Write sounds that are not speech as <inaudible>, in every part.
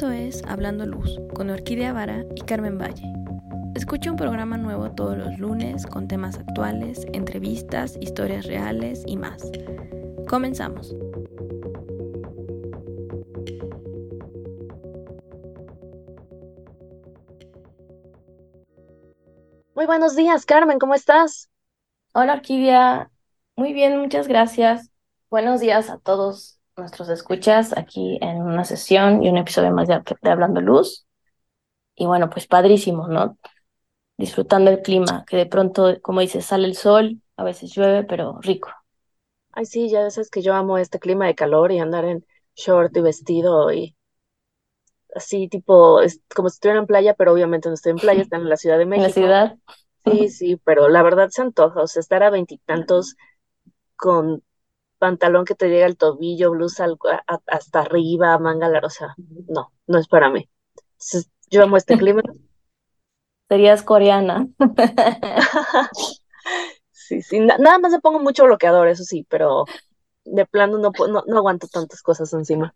Esto es Hablando Luz con Orquídea Vara y Carmen Valle. Escucha un programa nuevo todos los lunes con temas actuales, entrevistas, historias reales y más. Comenzamos. Muy buenos días, Carmen, ¿cómo estás? Hola, Orquídea. Muy bien, muchas gracias. Buenos días a todos nuestros escuchas aquí en una sesión y un episodio más de, de Hablando Luz. Y bueno, pues padrísimo, ¿no? Disfrutando el clima, que de pronto, como dices, sale el sol, a veces llueve, pero rico. Ay, sí, ya sabes que yo amo este clima de calor y andar en short y vestido y así tipo, es como si estuviera en playa, pero obviamente no estoy en playa, están en la Ciudad de México. <laughs> En la ciudad. Sí, sí, pero la verdad se antoja, o sea, estar a veintitantos con pantalón que te llega al tobillo, blusa hasta arriba, manga larga, o sea, no, no es para mí. yo amo este clima. <laughs> Serías coreana. <laughs> sí, sí, nada más le pongo mucho bloqueador, eso sí, pero de plano no, no, no aguanto tantas cosas encima.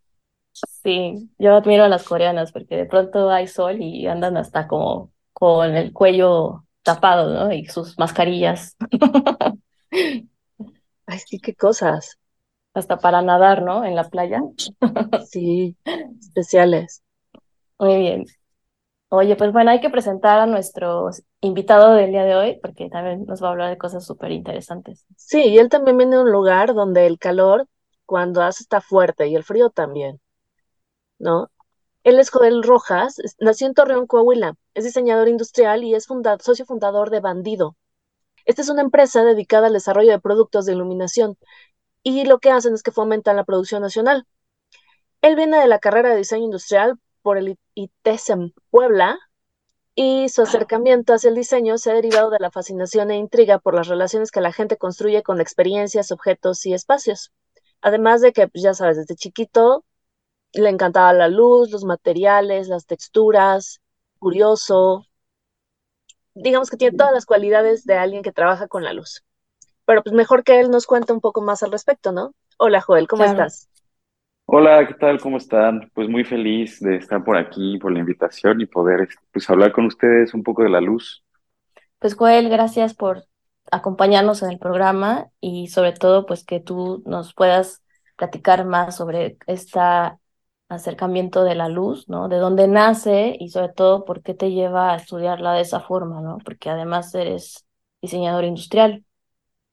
Sí, yo admiro a las coreanas porque de pronto hay sol y andan hasta como con el cuello tapado, ¿no? Y sus mascarillas. <laughs> Ay, sí, qué cosas. Hasta para nadar, ¿no? En la playa. Sí, especiales. Muy bien. Oye, pues bueno, hay que presentar a nuestro invitado del día de hoy, porque también nos va a hablar de cosas súper interesantes. Sí, y él también viene de un lugar donde el calor, cuando hace, está fuerte, y el frío también, ¿no? Él es Joel Rojas, nació en Torreón, Coahuila, es diseñador industrial y es socio fundador de Bandido. Esta es una empresa dedicada al desarrollo de productos de iluminación y lo que hacen es que fomentan la producción nacional. Él viene de la carrera de diseño industrial por el ITESM Puebla y su acercamiento hacia el diseño se ha derivado de la fascinación e intriga por las relaciones que la gente construye con experiencias, objetos y espacios. Además de que, pues, ya sabes, desde chiquito le encantaba la luz, los materiales, las texturas, curioso. Digamos que tiene todas las cualidades de alguien que trabaja con la luz. Pero pues mejor que él nos cuente un poco más al respecto, ¿no? Hola Joel, ¿cómo estás? Hola, ¿qué tal? ¿Cómo están? Pues muy feliz de estar por aquí, por la invitación y poder pues hablar con ustedes un poco de la luz. Pues Joel, gracias por acompañarnos en el programa y sobre todo pues que tú nos puedas platicar más sobre esta acercamiento de la luz, ¿no? De dónde nace y sobre todo por qué te lleva a estudiarla de esa forma, ¿no? Porque además eres diseñador industrial.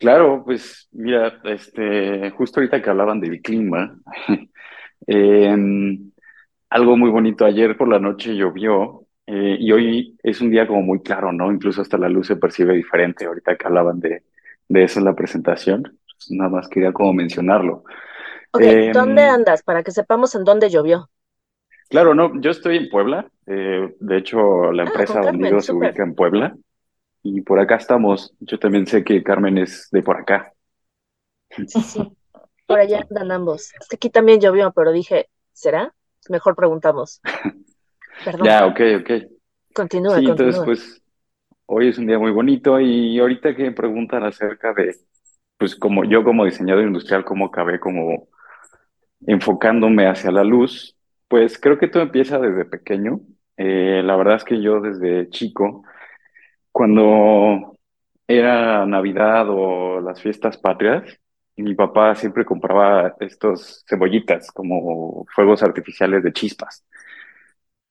Claro, pues mira, este, justo ahorita que hablaban del clima, <laughs> em, algo muy bonito, ayer por la noche llovió eh, y hoy es un día como muy claro, ¿no? Incluso hasta la luz se percibe diferente, ahorita que hablaban de, de eso en la presentación, pues nada más quería como mencionarlo. Ok, ¿dónde em, andas? Para que sepamos en dónde llovió. Claro, no, yo estoy en Puebla. Eh, de hecho, la ah, empresa Bandido se ubica en Puebla. Y por acá estamos. Yo también sé que Carmen es de por acá. Sí, sí. Por allá andan ambos. Aquí también llovió, pero dije, ¿será? Mejor preguntamos. <laughs> Perdón. Ya, ok, ok. Continúa, sí, continúa. entonces, pues, hoy es un día muy bonito y ahorita que me preguntan acerca de, pues, como yo como diseñador industrial, cómo acabé como enfocándome hacia la luz, pues creo que todo empieza desde pequeño. Eh, la verdad es que yo desde chico, cuando era Navidad o las fiestas patrias, mi papá siempre compraba estos cebollitas como fuegos artificiales de chispas.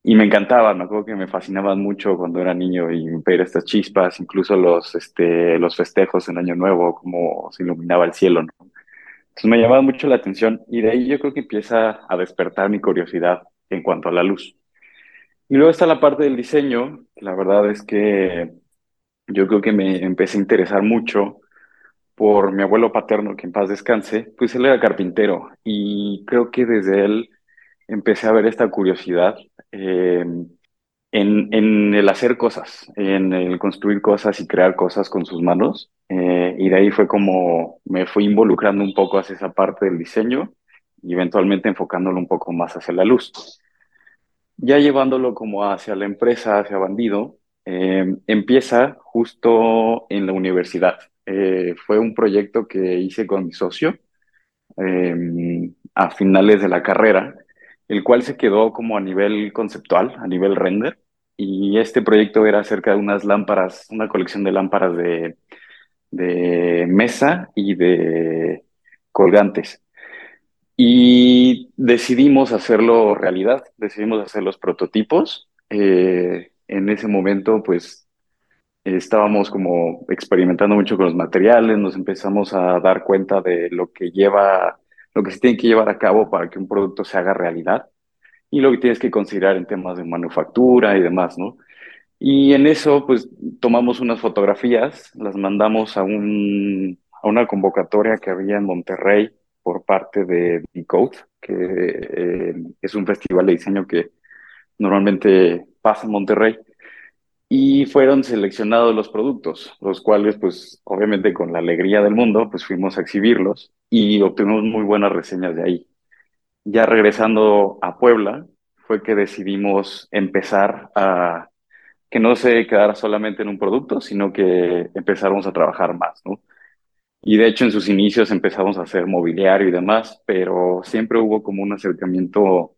Y me encantaban, me acuerdo que me fascinaban mucho cuando era niño y ver estas chispas, incluso los, este, los festejos en Año Nuevo, como se iluminaba el cielo, ¿no? Entonces me llamaba mucho la atención y de ahí yo creo que empieza a despertar mi curiosidad en cuanto a la luz. Y luego está la parte del diseño. La verdad es que yo creo que me empecé a interesar mucho por mi abuelo paterno, que en paz descanse, pues él era carpintero y creo que desde él empecé a ver esta curiosidad eh, en, en, el hacer cosas, en el construir cosas y crear cosas con sus manos. Eh, y de ahí fue como me fui involucrando un poco hacia esa parte del diseño y eventualmente enfocándolo un poco más hacia la luz. Ya llevándolo como hacia la empresa, hacia Bandido, eh, empieza justo en la universidad. Eh, fue un proyecto que hice con mi socio a finales de la carrera el cual se quedó como a nivel conceptual, a nivel render. Y este proyecto era acerca de unas lámparas, una colección de lámparas de, mesa y de colgantes. Y decidimos hacerlo realidad, decidimos hacer los prototipos. Eh, en ese momento, pues, estábamos como experimentando mucho con los materiales, nos empezamos a dar cuenta de lo que lleva, lo que se tiene que llevar a cabo para que un producto se haga realidad y lo que tienes que considerar en temas de manufactura y demás, ¿no? Y en eso, pues, tomamos unas fotografías, las mandamos a un, a una convocatoria que había en Monterrey por parte de Decode, que eh, es un festival de diseño que normalmente pasa en Monterrey. Y fueron seleccionados los productos, los cuales, pues, obviamente con la alegría del mundo, pues fuimos a exhibirlos y obtuvimos muy buenas reseñas de ahí. Ya regresando a Puebla, fue que decidimos empezar a que no se quedara solamente en un producto, sino que empezáramos a trabajar más, ¿no? Y de hecho en sus inicios empezamos a hacer mobiliario y demás, pero siempre hubo como un acercamiento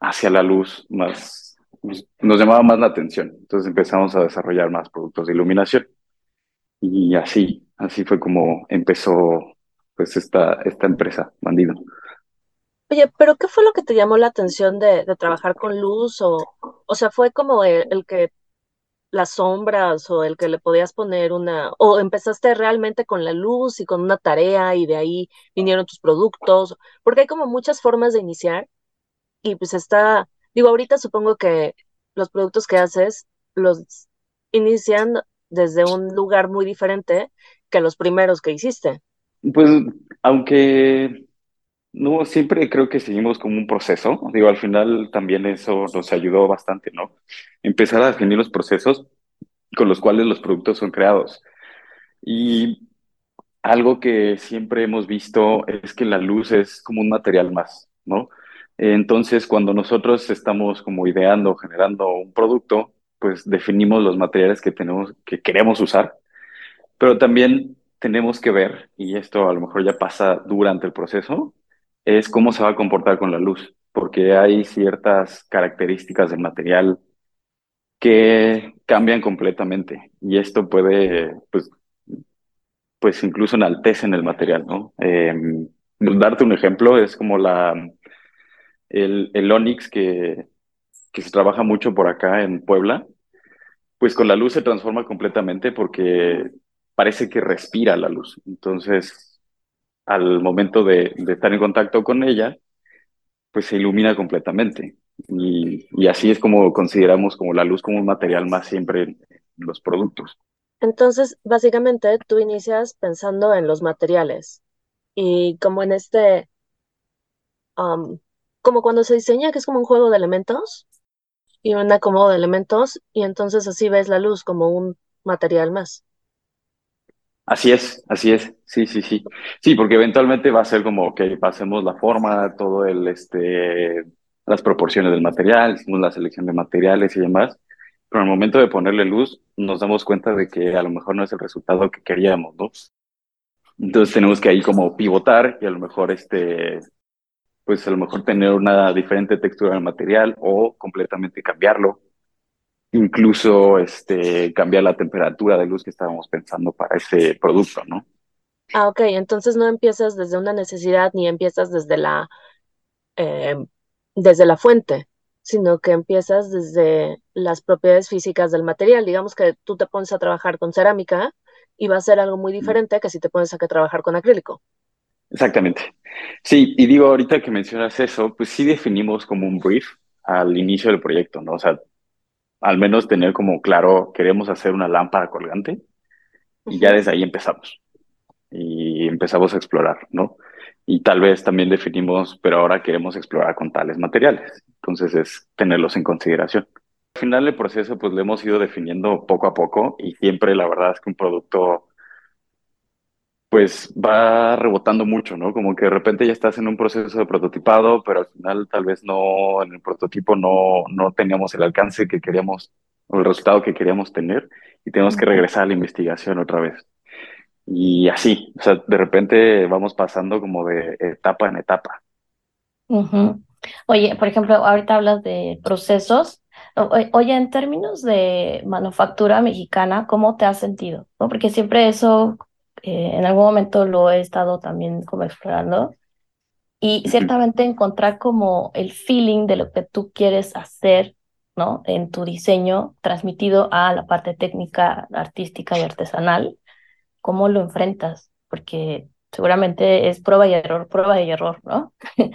hacia la luz más, nos llamaba más la atención. Entonces empezamos a desarrollar más productos de iluminación. Y así, así fue como empezó pues esta, esta empresa, Bandido. Oye, pero ¿qué fue lo que te llamó la atención de, de trabajar con luz? O, o sea, fue como el que las sombras o el que le podías poner una, o empezaste realmente con la luz y con una tarea y de ahí vinieron tus productos, porque hay como muchas formas de iniciar y pues está, digo, ahorita supongo que los productos que haces los inician desde un lugar muy diferente que los primeros que hiciste. Pues aunque no, siempre creo que seguimos como un proceso. Digo, al final también eso nos ayudó bastante, ¿no? Empezar a definir los procesos con los cuales los productos son creados. Y algo que siempre hemos visto es que la luz es como un material más, ¿no? Entonces, cuando nosotros estamos como ideando, generando un producto, pues definimos los materiales que tenemos, que queremos usar, pero también tenemos que ver, y esto a lo mejor ya pasa durante el proceso, es cómo se va a comportar con la luz, porque hay ciertas características del material que cambian completamente y esto puede, pues, pues incluso enaltecen el material, ¿no? Em, darte un ejemplo es como la, el, el Onix que, que se trabaja mucho por acá en Puebla, pues con la luz se transforma completamente porque parece que respira la luz. Entonces, al momento de, estar en contacto con ella, pues se ilumina completamente. Y, y, así es como consideramos como la luz como un material más siempre en, los productos. Entonces, básicamente, tú inicias pensando en los materiales y como en este, um, como cuando se diseña, que es como un juego de elementos y un acomodo de elementos, y entonces así ves la luz como un material más. Así es, así es, sí, sí, sí. Sí, porque eventualmente va a ser como, que pasemos la forma, todo el, este, las proporciones del material, la selección de materiales y demás, pero al momento de ponerle luz nos damos cuenta de que a lo mejor no es el resultado que queríamos, ¿no? Entonces tenemos que ahí como pivotar y a lo mejor este, pues a lo mejor tener una diferente textura del material o completamente cambiarlo incluso este, cambiar la temperatura de luz que estábamos pensando para ese producto, ¿no? Ah, ok, entonces no empiezas desde una necesidad ni empiezas desde la, eh, desde la fuente, sino que empiezas desde las propiedades físicas del material. Digamos que tú te pones a trabajar con cerámica y va a ser algo muy diferente que si te pones a trabajar con acrílico. Exactamente. Sí, y digo, ahorita que mencionas eso, pues sí definimos como un brief al inicio del proyecto, ¿no? O sea, al menos tener como claro, queremos hacer una lámpara colgante y ya desde ahí empezamos. Y empezamos a explorar, ¿no? Y tal vez también definimos, pero ahora queremos explorar con tales materiales. Entonces es tenerlos en consideración. Al final del proceso, pues lo hemos ido definiendo poco a poco y siempre la verdad es que un producto pues va rebotando mucho, ¿no? Como que de repente ya estás en un proceso de prototipado, pero al final tal vez no, en el prototipo no, no teníamos el alcance que queríamos, o el resultado que queríamos tener, y tenemos que regresar a la investigación otra vez. Y así, o sea, de repente vamos pasando como de etapa en etapa. Oye, por ejemplo, ahorita hablas de procesos. Oye, en términos de manufactura mexicana, ¿cómo te has sentido? ¿No? Porque siempre eso, eh, en algún momento lo he estado también como explorando. Y ciertamente encontrar como el feeling de lo que tú quieres hacer, ¿no? En tu diseño transmitido a la parte técnica, artística y artesanal, ¿cómo lo enfrentas? Porque seguramente es prueba y error, prueba y error, ¿no? <laughs>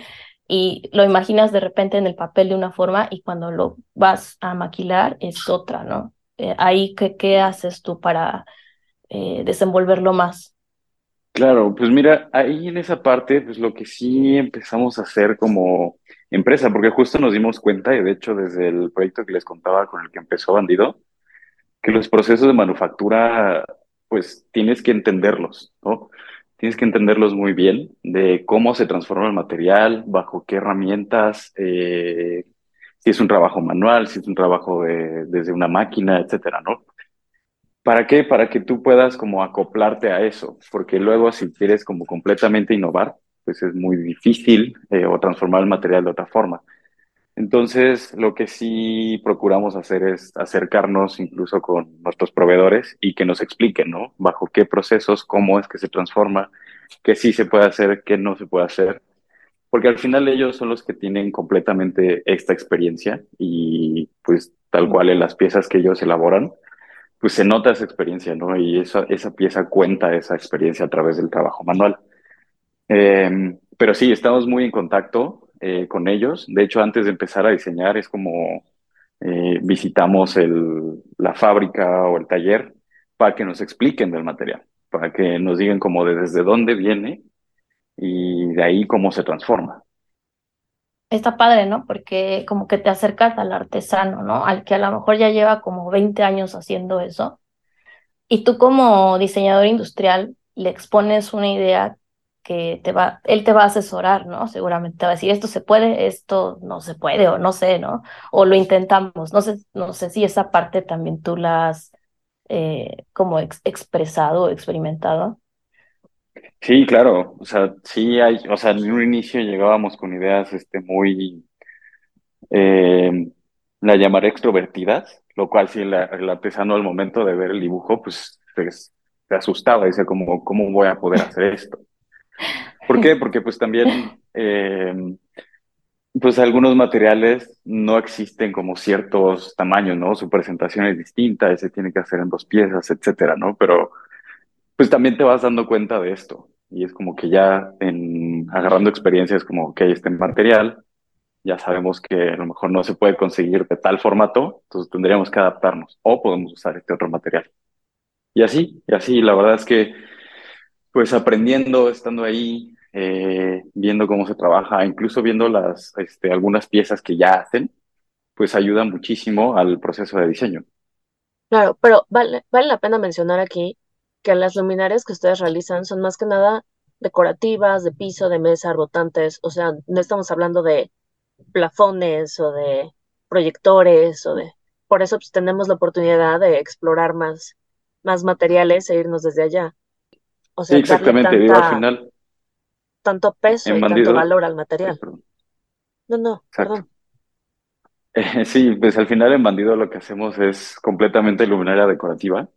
y lo imaginas de repente en el papel de una forma y cuando lo vas a maquilar es otra, ¿no? Eh, ahí, ¿qué, ¿qué haces tú para eh, desenvolverlo más? Claro, pues mira, ahí en esa parte, pues lo que sí empezamos a hacer como empresa, porque justo nos dimos cuenta, y de hecho desde el proyecto que les contaba con el que empezó Bandido, que los procesos de manufactura, pues tienes que entenderlos, ¿no? Tienes que entenderlos muy bien de cómo se transforma el material, bajo qué herramientas, eh, si es un trabajo manual, si es un trabajo de- desde una máquina, etcétera, ¿no? ¿Para qué? Para que tú puedas como acoplarte a eso, porque luego si quieres como completamente innovar, pues es muy difícil eh, o transformar el material de otra forma. Entonces, lo que sí procuramos hacer es acercarnos incluso con nuestros proveedores y que nos expliquen, ¿no? Bajo qué procesos, cómo es que se transforma, qué sí se puede hacer, qué no se puede hacer, porque al final ellos son los que tienen completamente esta experiencia y pues tal cual en las piezas que ellos elaboran pues se nota esa experiencia, ¿no? Y esa, esa pieza cuenta esa experiencia a través del trabajo manual. Eh, pero sí, estamos muy en contacto eh, con ellos. De hecho, antes de empezar a diseñar, es como eh, visitamos el, la fábrica o el taller para que nos expliquen del material, para que nos digan como de desde dónde viene y de ahí cómo se transforma. Está padre, ¿no? Porque como que te acercas al artesano, ¿no? Al que a lo mejor ya lleva como 20 años haciendo eso. Y tú como diseñador industrial le expones una idea que te va, él te va a asesorar, ¿no? Seguramente te va a decir, esto se puede, esto no se puede, o no sé, ¿no? O lo intentamos. No sé, no sé si esa parte también tú la has eh, como ex- expresado experimentado. Sí, claro, o sea, sí hay, o sea, en un inicio llegábamos con ideas este, muy eh, la llamaré extrovertidas, lo cual sí, la- el artesano al momento de ver el dibujo, pues se, se asustaba, decía como, ¿cómo voy a poder hacer esto? ¿Por qué? Porque pues también, <laughs> eh, pues algunos materiales no existen como ciertos tamaños, ¿no? Su presentación es distinta, se tiene que hacer en dos piezas, etcétera, ¿no? Pero pues también te vas dando cuenta de esto. Y es como que ya en agarrando experiencias como, ok, este material ya sabemos que a lo mejor no se puede conseguir de tal formato, entonces tendríamos que adaptarnos o podemos usar este otro material. Y así, y así, la verdad es que pues aprendiendo, estando ahí, eh, viendo cómo se trabaja, incluso viendo las, este, algunas piezas que ya hacen, pues ayuda muchísimo al proceso de diseño. Claro, pero vale, vale la pena mencionar aquí que las luminarias que ustedes realizan son más que nada decorativas, de piso, de mesa, rotantes, o sea, no estamos hablando de plafones o de proyectores o de... Por eso pues, tenemos la oportunidad de explorar más, más materiales e irnos desde allá. O sea, exactamente, digo, al final, tanto peso en y tanto Bandido, valor al material. No, no, exacto. perdón. Eh, <laughs> sí, pues al final en Bandido lo que hacemos es completamente luminaria decorativa.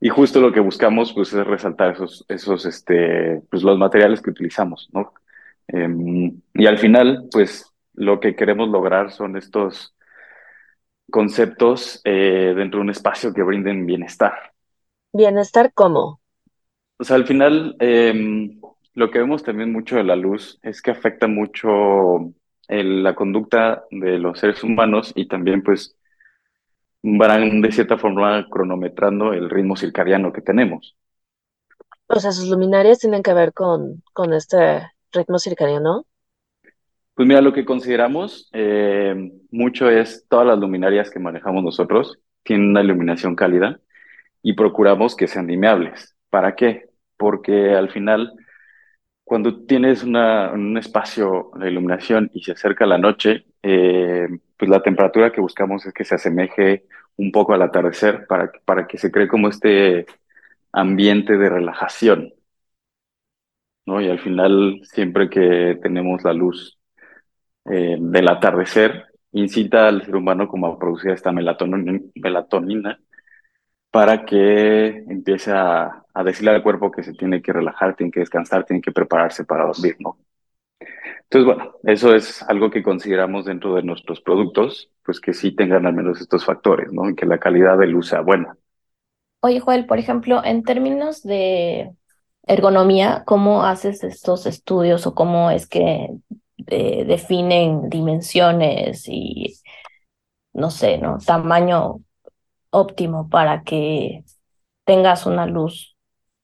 Y justo lo que buscamos, pues, es resaltar esos, esos, este, pues, los materiales que utilizamos, ¿no? Em, y al final, pues, lo que queremos lograr son estos conceptos eh, dentro de un espacio que brinden bienestar. Bienestar como. O sea, al final, em, lo que vemos también mucho de la luz es que afecta mucho el- la conducta de los seres humanos y también, pues, van de cierta forma cronometrando el ritmo circadiano que tenemos. O sea, sus luminarias tienen que ver con, con este ritmo circadiano. Pues mira, lo que consideramos eh, mucho es todas las luminarias que manejamos nosotros tienen una iluminación cálida y procuramos que sean dimeables. ¿Para qué? Porque al final, cuando tienes una, un espacio de iluminación y se acerca la noche, eh, pues la temperatura que buscamos es que se asemeje un poco al atardecer para, para que se cree como este ambiente de relajación, ¿no? Y al final, siempre que tenemos la luz eh, del atardecer incita al ser humano como a producir esta melatonina, para que empiece a, a, decirle al cuerpo que se tiene que relajar, tiene que descansar, tiene que prepararse para dormir, ¿no? Entonces, bueno, eso es algo que consideramos dentro de nuestros productos, pues que sí tengan al menos estos factores, ¿no? Y que la calidad de luz sea buena. Oye, Joel, por ejemplo, en términos de ergonomía, ¿cómo haces estos estudios o cómo es que eh, definen dimensiones y, no sé, ¿no? Tamaño óptimo para que tengas una luz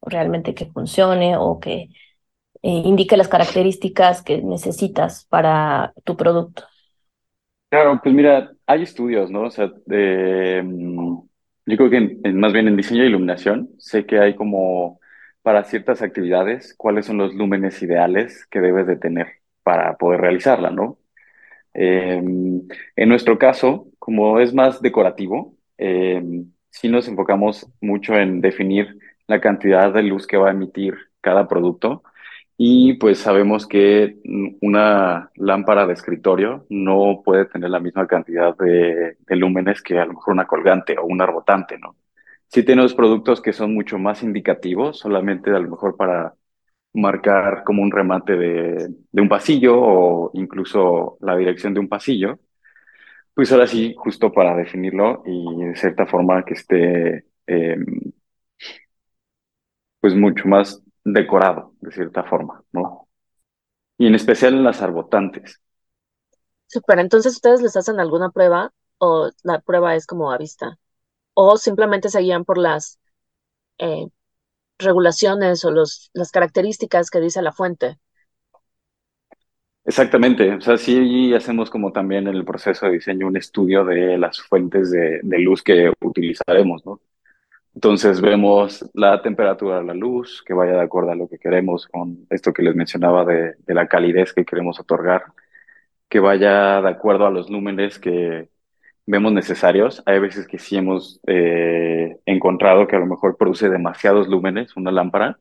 realmente que funcione o que eh, indique las características que necesitas para tu producto. Claro, pues mira, hay estudios, ¿no? O sea, mm, yo creo que más bien en diseño e iluminación, sé que hay como para ciertas actividades, cuáles son los lúmenes ideales que debes de tener para poder realizarla, ¿no? Eh, en nuestro caso, como es más decorativo, eh, sí nos enfocamos mucho en definir la cantidad de luz que va a emitir cada producto y pues sabemos que una lámpara de escritorio no puede tener la misma cantidad de, lúmenes que a lo mejor una colgante o una rotante, ¿no? Sí tenemos productos que son mucho más indicativos, solamente a lo mejor para marcar como un remate de, un pasillo o incluso la dirección de un pasillo, pues ahora sí, justo para definirlo y de cierta forma que esté eh, pues mucho más decorado, de cierta forma, ¿no? Y en especial en las arbotantes. Super, entonces ustedes les hacen alguna prueba o la prueba es como a vista o simplemente se guían por las eh, regulaciones o los, las características que dice la fuente. Exactamente, o sea, sí hacemos como también en el proceso de diseño un estudio de las fuentes de, de luz que utilizaremos, ¿no? Entonces vemos la temperatura de la luz, que vaya de acuerdo a lo que queremos, con esto que les mencionaba de, de la calidez que queremos otorgar, que vaya de acuerdo a los lúmenes que vemos necesarios. Hay veces que sí hemos eh, encontrado que a lo mejor produce demasiados lúmenes una lámpara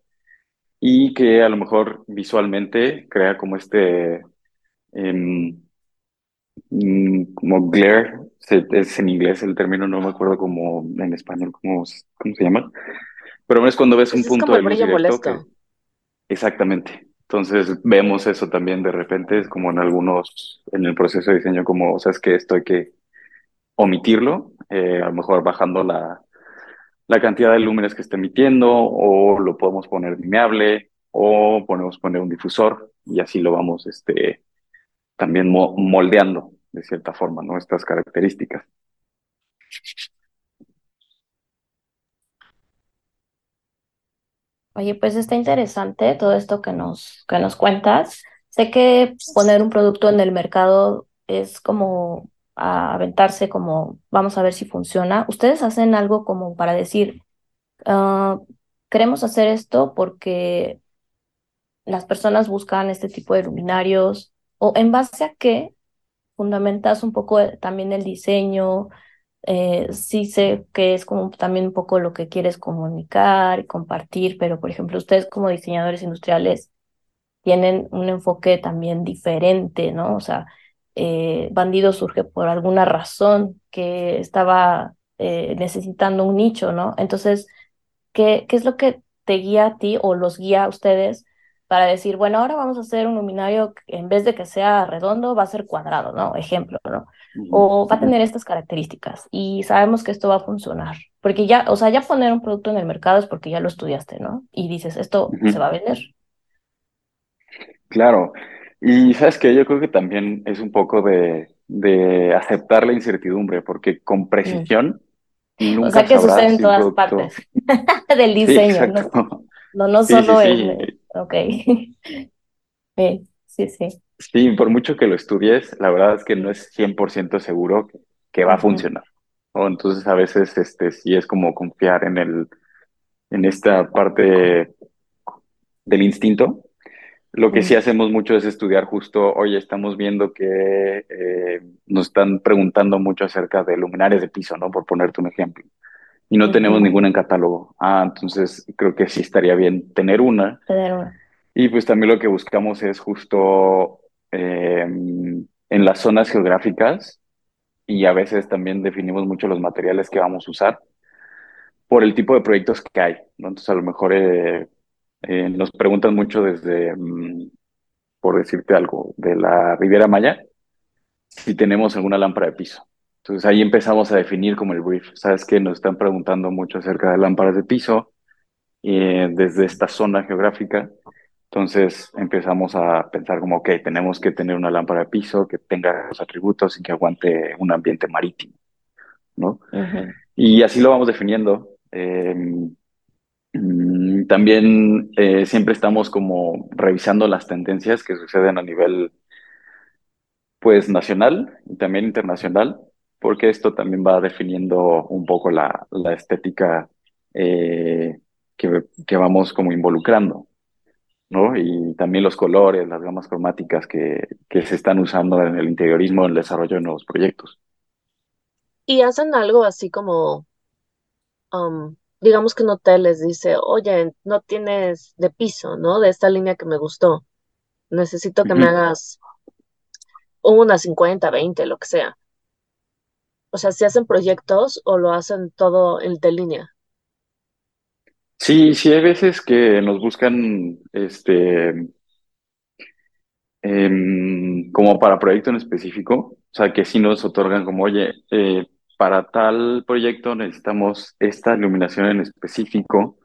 y que a lo mejor visualmente crea como este, em, como glare, es en inglés el término, no me acuerdo como en español, cómo, cómo se llama, pero es cuando ves un punto de luz directo exactamente. Entonces vemos eso también de repente, es como en algunos, en el proceso de diseño, como, o sea, es que esto hay que omitirlo, eh, a lo mejor bajando la, la cantidad de lúmenes que está emitiendo, o lo podemos poner dimeable, o podemos poner un difusor, y así lo vamos este, también moldeando de cierta forma, ¿no? Estas características. Oye, pues está interesante todo esto que nos, que nos cuentas. Sé que poner un producto en el mercado es como aventarse como vamos a ver si funciona. Ustedes hacen algo como para decir, uh, queremos hacer esto porque las personas buscan este tipo de luminarios o en base a qué fundamentas un poco también el diseño. Eh, sí sé que es como también un poco lo que quieres comunicar y compartir, pero por ejemplo, ustedes como diseñadores industriales tienen un enfoque también diferente, ¿no? O sea, eh, Bandido surge por alguna razón que estaba eh, necesitando un nicho, ¿no? Entonces, ¿qué, ¿qué es lo que te guía a ti o los guía a ustedes para decir, bueno, ahora vamos a hacer un luminario que en vez de que sea redondo, va a ser cuadrado, ¿no? Ejemplo, ¿no? O va a tener estas características y sabemos que esto va a funcionar. Porque ya, o sea, ya poner un producto en el mercado es porque ya lo estudiaste, ¿no? Y dices, esto se va a vender. Claro, y sabes que yo creo que también es un poco de, de aceptar la incertidumbre, porque con precisión nunca O sea que sucede en todas partes <laughs> del diseño, ¿no? no, no solo el... Ok. <laughs> sí, sí. Sí, por mucho que lo estudies, la verdad es que no es 100% seguro que, va a funcionar. o Entonces a veces este, sí es como confiar en, el, en esta parte del instinto lo que sí hacemos mucho es estudiar justo, oye, estamos viendo que eh, nos están preguntando mucho acerca de luminarias de piso, ¿no? Por ponerte un ejemplo. Y no tenemos ninguna en catálogo. Ah, entonces creo que sí estaría bien tener una. Tener una. Y pues también lo que buscamos es justo eh, en las zonas geográficas y a veces también definimos mucho los materiales que vamos a usar por el tipo de proyectos que hay, ¿no? Entonces a lo mejor eh, eh, nos preguntan mucho desde, mm, por decirte algo, de la Riviera Maya, si tenemos alguna lámpara de piso. Entonces ahí empezamos a definir como el brief. Sabes que nos están preguntando mucho acerca de lámparas de piso eh, desde esta zona geográfica. Entonces empezamos a pensar como, ok, tenemos que tener una lámpara de piso que tenga los atributos y que aguante un ambiente marítimo, ¿no? Y así lo vamos definiendo. Em, mm, también eh, siempre estamos como revisando las tendencias que suceden a nivel, pues, nacional y también internacional, porque esto también va definiendo un poco la, la estética eh, que, que vamos como involucrando. ¿no? Y también los colores, las gamas cromáticas que, que se están usando en el interiorismo en el desarrollo de nuevos proyectos. Y hacen algo así como, um, digamos que un hotel les dice, oye, no tienes de piso, ¿no? De esta línea que me gustó. Necesito que me hagas una 50, 20, lo que sea. O sea, si hacen proyectos o lo hacen todo el de línea. Sí, sí hay veces que nos buscan, este, em, como para proyecto en específico, o sea, que sí nos otorgan como, oye, eh, para tal proyecto necesitamos esta iluminación en específico,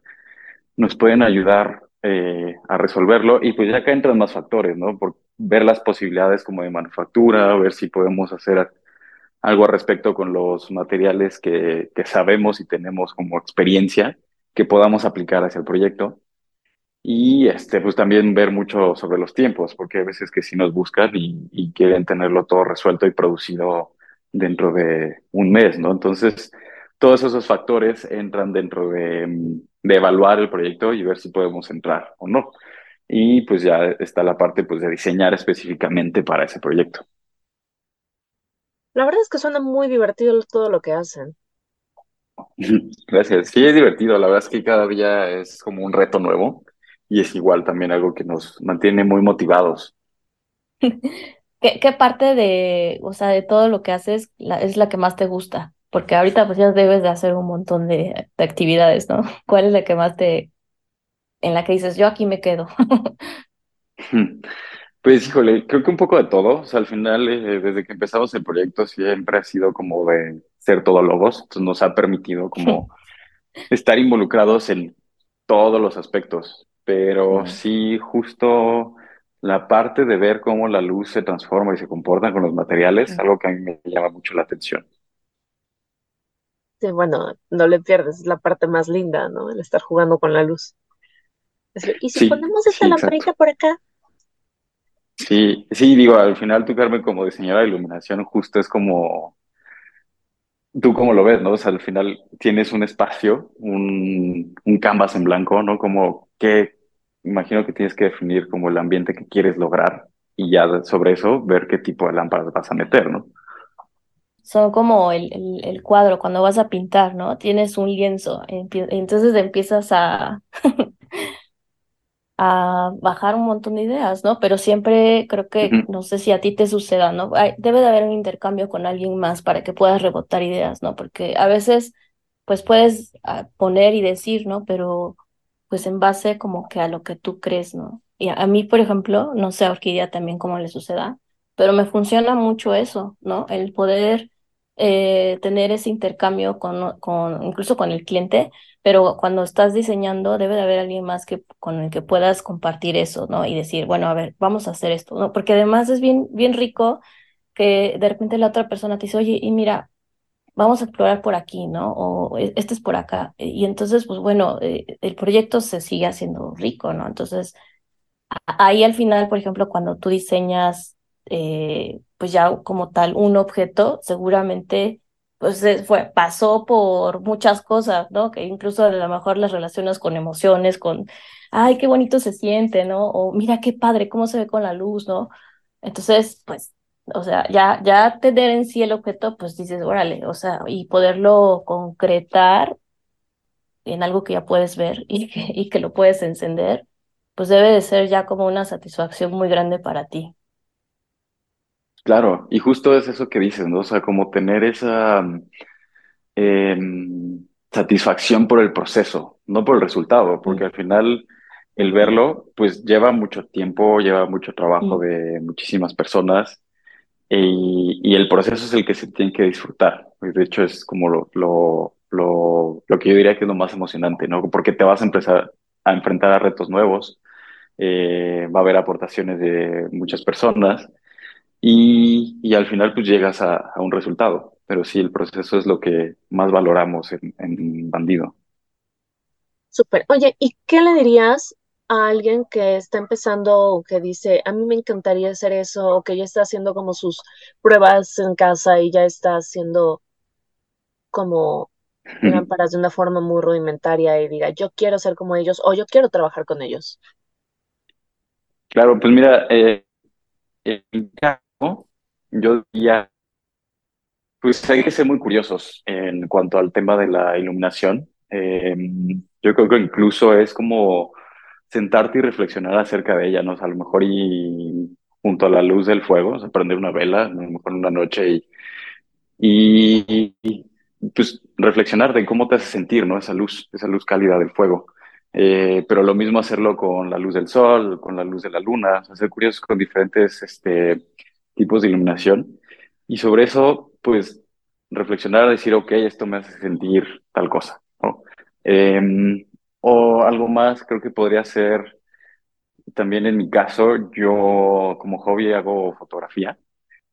nos pueden ayudar eh, a resolverlo y pues ya acá entran más factores, ¿no? Por ver las posibilidades como de manufactura, ver si podemos hacer algo al respecto con los materiales que, que sabemos y tenemos como experiencia que podamos aplicar hacia el proyecto. Y este, pues también ver mucho sobre los tiempos, porque hay veces que sí nos buscan y, quieren tenerlo todo resuelto y producido dentro de un mes, ¿no? Entonces, todos esos factores entran dentro de, de evaluar el proyecto y ver si podemos entrar o no. Y pues ya está la parte pues de diseñar específicamente para ese proyecto. La verdad es que suena muy divertido todo lo que hacen. <laughs> Gracias. Sí, es divertido. La verdad es que cada día es como un reto nuevo y es igual también algo que nos mantiene muy motivados. <laughs> ¿Qué, qué parte de, o sea, de todo lo que haces es la que más te gusta? Porque ahorita pues ya debes de hacer un montón de, de actividades, ¿no? <laughs> ¿Cuál es la que más te, en la que dices, yo aquí me quedo? Pues híjole, creo que un poco de todo. O sea, al final, eh, desde que empezamos el proyecto, siempre ha sido como de ser todo lobos. Entonces nos ha permitido como <laughs> estar involucrados en todos los aspectos. Pero sí, justo la parte de ver cómo la luz se transforma y se comporta con los materiales, es algo que a mí me llama mucho la atención. Sí, bueno, no le pierdes, es la parte más linda, ¿no? El estar jugando con la luz. ¿Y si ponemos esta lamparita por acá? Sí, sí, digo, al final tú, Carmen, como diseñadora de iluminación, justo es como, tú cómo lo ves, ¿no? O sea, al final tienes un espacio, un, un canvas en blanco, ¿no? Como que, imagino que tienes que definir como el ambiente que quieres lograr y ya sobre eso ver qué tipo de lámparas vas a meter, ¿no? Son como el, el, el cuadro cuando vas a pintar, ¿no? Tienes un lienzo, entonces empiezas a <laughs> a bajar un montón de ideas, ¿no? Pero siempre creo que, no sé si a ti te suceda, ¿no? debe de haber un intercambio con alguien más para que puedas rebotar ideas, ¿no? Porque a veces, pues puedes ah, poner y decir, ¿no? Pero pues en base como que a lo que tú crees, ¿no? Y a, mí, por ejemplo, no sé a Orquídea también cómo le suceda, pero me funciona mucho eso, ¿no? El poder eh, tener ese intercambio con, con, incluso con el cliente, pero cuando estás diseñando debe de haber alguien más que, con el que puedas compartir eso, ¿no? Y decir, bueno, a ver, vamos a hacer esto, ¿no? Porque además es bien, bien rico que de repente la otra persona te dice, oye, y mira, vamos a explorar por aquí, ¿no? O e, este es por acá. Y entonces, pues bueno, eh, el proyecto se sigue haciendo rico, ¿no? Entonces, ahí al final, por ejemplo, cuando tú diseñas, eh, pues ya como tal, un objeto, seguramente pues fue, pasó por muchas cosas, ¿no? Que incluso a lo mejor las relaciones con emociones, con, ay, qué bonito se siente, ¿no? O mira qué padre, cómo se ve con la luz, ¿no? Entonces, pues, o sea, ya, ya tener en sí el objeto, pues dices, órale, o sea, y poderlo concretar en algo que ya puedes ver y que, y que lo puedes encender, pues debe de ser ya como una satisfacción muy grande para ti. Claro, y justo es eso que dices, ¿no? O sea, como tener esa em, satisfacción por el proceso, no por el resultado, porque al final el verlo, pues lleva mucho tiempo, lleva mucho trabajo de muchísimas personas y, y el proceso es el que se tiene que disfrutar. De hecho, es como lo, lo, lo, lo que yo diría que es lo más emocionante, ¿no? Porque te vas a empezar a enfrentar a retos nuevos, eh, va a haber aportaciones de muchas personas y, y al final pues llegas a, a, un resultado. Pero sí, el proceso es lo que más valoramos en, en Bandido. Súper. Oye, ¿y qué le dirías a alguien que está empezando o que dice, a mí me encantaría hacer eso, o que ya está haciendo como sus pruebas en casa y ya está haciendo como <laughs> lámparas de una forma muy rudimentaria y diga, yo quiero ser como ellos o yo quiero trabajar con ellos? Claro, pues mira, eh, en mi caso, yo diría, pues hay que ser muy curiosos en cuanto al tema de la iluminación. Eh, yo creo que incluso es como sentarte y reflexionar acerca de ella, ¿no? A lo mejor y junto a la luz del fuego, o una vela, a lo mejor una noche y, y, pues reflexionar de cómo te hace sentir, ¿no? Esa luz, esa luz cálida del fuego. Eh, pero lo mismo hacerlo con la luz del sol, con la luz de la luna, o sea, ser curiosos con diferentes este, tipos de iluminación. Y sobre eso, pues, reflexionar, decir, ok, esto me hace sentir tal cosa, ¿no? Eh, o algo más, creo que podría ser, también en mi caso, yo como hobby hago fotografía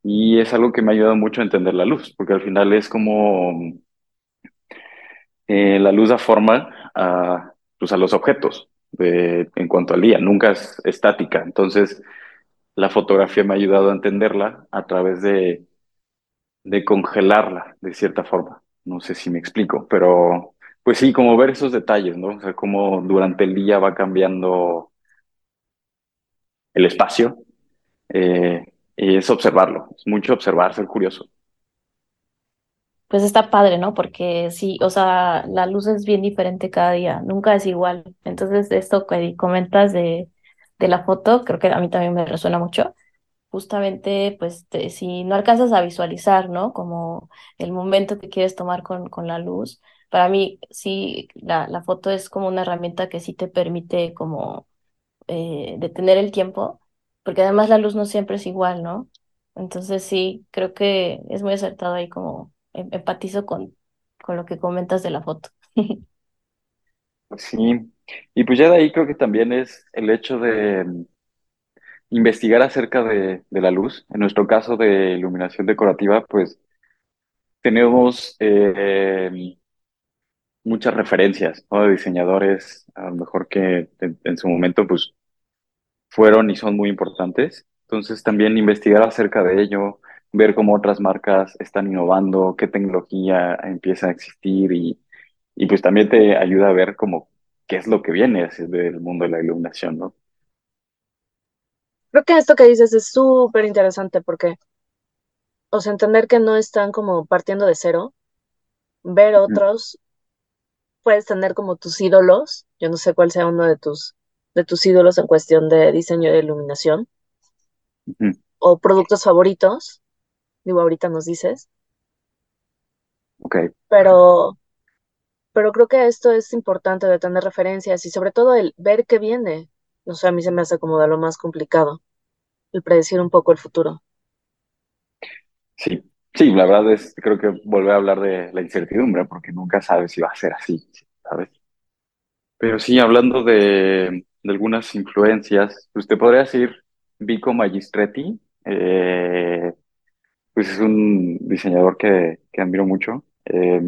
y es algo que me ha ayudado mucho a entender la luz, porque al final es como eh, la luz da forma a, pues a los objetos de, en cuanto al día, nunca es estática. Entonces, la fotografía me ha ayudado a entenderla a través de, de congelarla de cierta forma. No sé si me explico, pero pues sí, como ver esos detalles, ¿no? O sea, cómo durante el día va cambiando el espacio. Eh, y es observarlo, es mucho observar, ser curioso. Pues está padre, ¿no? Porque sí, o sea, la luz es bien diferente cada día, nunca es igual. Entonces, esto que comentas de, de la foto, creo que a mí también me resuena mucho. Justamente, pues, si no alcanzas a visualizar, ¿no? Como el momento que quieres tomar con, con la luz, para mí sí, la, la foto es como una herramienta que sí te permite como eh, detener el tiempo, porque además la luz no siempre es igual, ¿no? Entonces sí, creo que es muy acertado ahí como em, empatizo con, con lo que comentas de la foto. <laughs> Sí, y pues ya de ahí creo que también es el hecho de mm, investigar acerca de, de la luz. En nuestro caso de iluminación decorativa, pues tenemos eh, muchas referencias, ¿no? De diseñadores, a lo mejor que en, su momento, pues, fueron y son muy importantes. Entonces, también investigar acerca de ello, ver cómo otras marcas están innovando, qué tecnología empieza a existir y, y pues también te ayuda a ver como qué es lo que viene del mundo de la iluminación, ¿no? Creo que esto que dices es súper interesante porque, o sea, entender que no están como partiendo de cero, ver otros puedes tener como tus ídolos. Yo no sé cuál sea uno de tus, de tus ídolos en cuestión de diseño de iluminación. O productos favoritos. Digo, ahorita nos dices. Ok. Pero, pero creo que esto es importante de tener referencias y sobre todo el ver qué viene. No sé, a mí se me hace como de lo más complicado. El predecir un poco el futuro. Sí, Sí, la verdad es, creo que volver a hablar de la incertidumbre, porque nunca sabes si va a ser así, ¿sabes? Pero sí, hablando de, de algunas influencias, usted podría decir Vico Magistretti, eh, pues es un diseñador que, que admiro mucho, eh,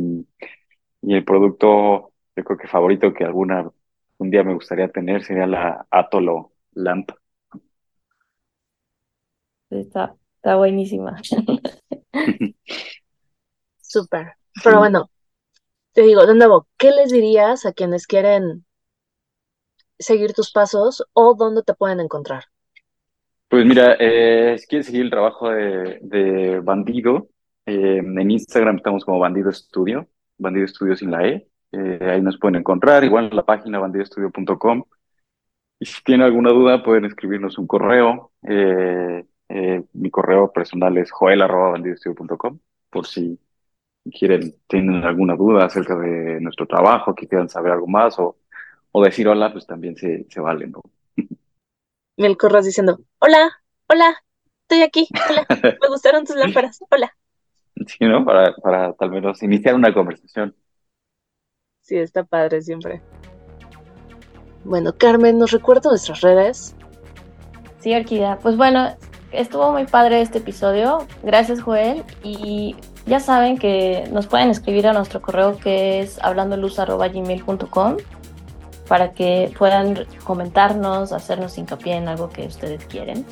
y el producto, yo creo que favorito que alguna, un día me gustaría tener sería la Atolo Lamp. Está, está buenísima. <laughs> Súper. Pero bueno, te digo, de nuevo, ¿qué les dirías a quienes quieren seguir tus pasos o dónde te pueden encontrar? Pues mira, eh, si quieres seguir el trabajo de, de Bandido, eh, en Instagram estamos como Bandido Estudio, Bandido Estudio sin la E, eh, ahí nos pueden encontrar, igual en la página bandidoestudio.com. Y si tienen alguna duda, pueden escribirnos un correo. Eh, mi correo personal es joel.bandidostudio.com por si quieren, tienen alguna duda acerca de nuestro trabajo, que quieran saber algo más o, o decir hola, pues también se, se vale, ¿no? Diciendo, hola, hola, estoy aquí, hola, <laughs> me gustaron tus lámparas, hola. <laughs> Sí, ¿no? Para, para tal menos iniciar una conversación. Sí, está padre siempre. Bueno, Carmen, ¿nos recuerda nuestras redes? Sí, Orquídea. Pues bueno, estuvo muy padre este episodio. Gracias, Joel. Y ya saben que nos pueden escribir a nuestro correo que es hablandoluz.gmail.com para que puedan comentarnos, hacernos hincapié en algo que ustedes quieren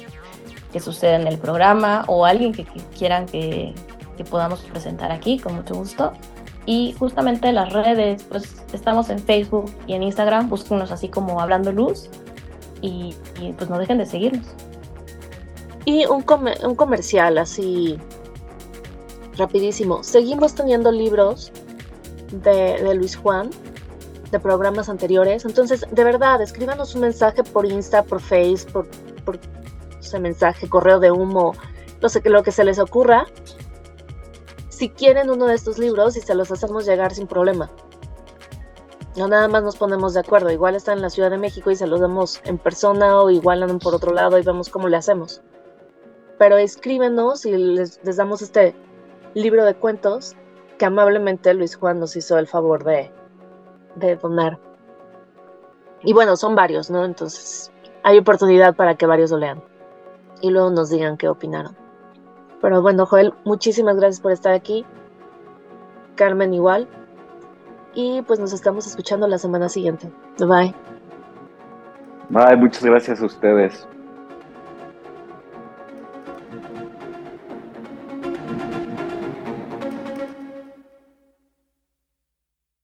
que suceda en el programa o alguien que, quieran que, que podamos presentar aquí, con mucho gusto. Y justamente las redes, pues estamos en Facebook y en Instagram, búsquenos así como Hablando Luz y, pues no dejen de seguirnos. Y un, un comercial así rapidísimo. Seguimos teniendo libros de, Luis Juan, de programas anteriores. Entonces, de verdad, escríbanos un mensaje por Insta, por Face, por, por ese mensaje, correo de humo, no sé, lo que se les ocurra. Si quieren uno de estos libros y se los hacemos llegar sin problema. No nada más nos ponemos de acuerdo. Igual están en la Ciudad de México y se los damos en persona o igual andan por otro lado y vemos cómo le hacemos. Pero escríbenos y les, damos este libro de cuentos que amablemente Luis Juan nos hizo el favor de, de donar. Y bueno, son varios, ¿no? Entonces hay oportunidad para que varios lo lean y luego nos digan qué opinaron. Pero bueno, Joel, muchísimas gracias por estar aquí. Carmen igual. Y pues nos estamos escuchando la semana siguiente. Bye. Bye, muchas gracias a ustedes.